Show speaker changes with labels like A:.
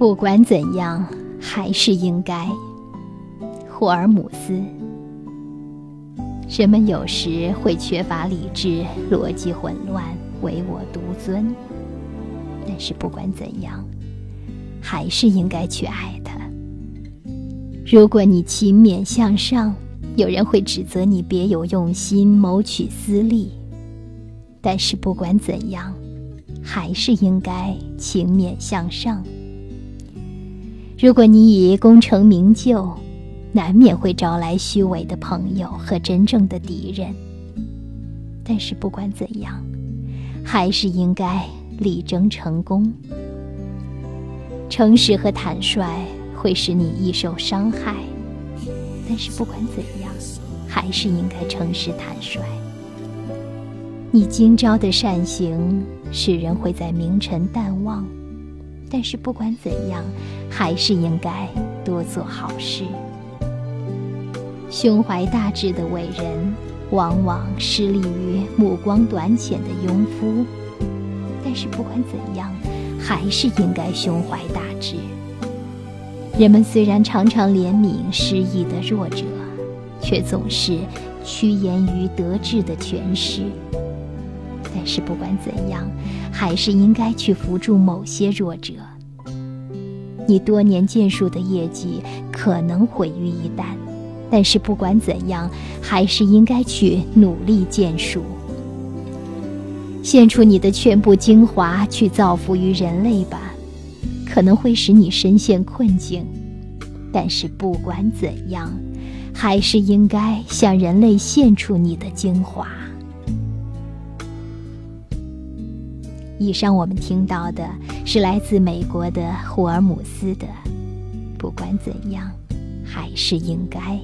A: 不管怎样，还是应该。霍尔姆斯。人们有时会缺乏理智，逻辑混乱，唯我独尊。但是不管怎样，还是应该去爱他。如果你勤勉向上，有人会指责你别有用心，谋取私利。但是不管怎样，还是应该勤勉向上。如果你以功成名就，难免会招来虚伪的朋友和真正的敌人。但是不管怎样，还是应该力争成功。诚实和坦率会使你易受伤害，但是不管怎样，还是应该诚实坦率。你今朝的善行，使人会在明晨淡忘，但是不管怎样，还是应该多做好事。胸怀大志的伟人，往往失利于目光短浅的庸夫。但是不管怎样，还是应该胸怀大志。人们虽然常常怜悯失意的弱者，却总是趋炎于得志的权势。但是不管怎样，还是应该去扶助某些弱者。你多年建树的业绩可能毁于一旦。但是不管怎样，还是应该去努力建树，献出你的全部精华去造福于人类吧。可能会使你深陷困境，但是不管怎样，还是应该向人类献出你的精华。以上我们听到的是来自美国的霍尔姆斯的“不管怎样，还是应该”。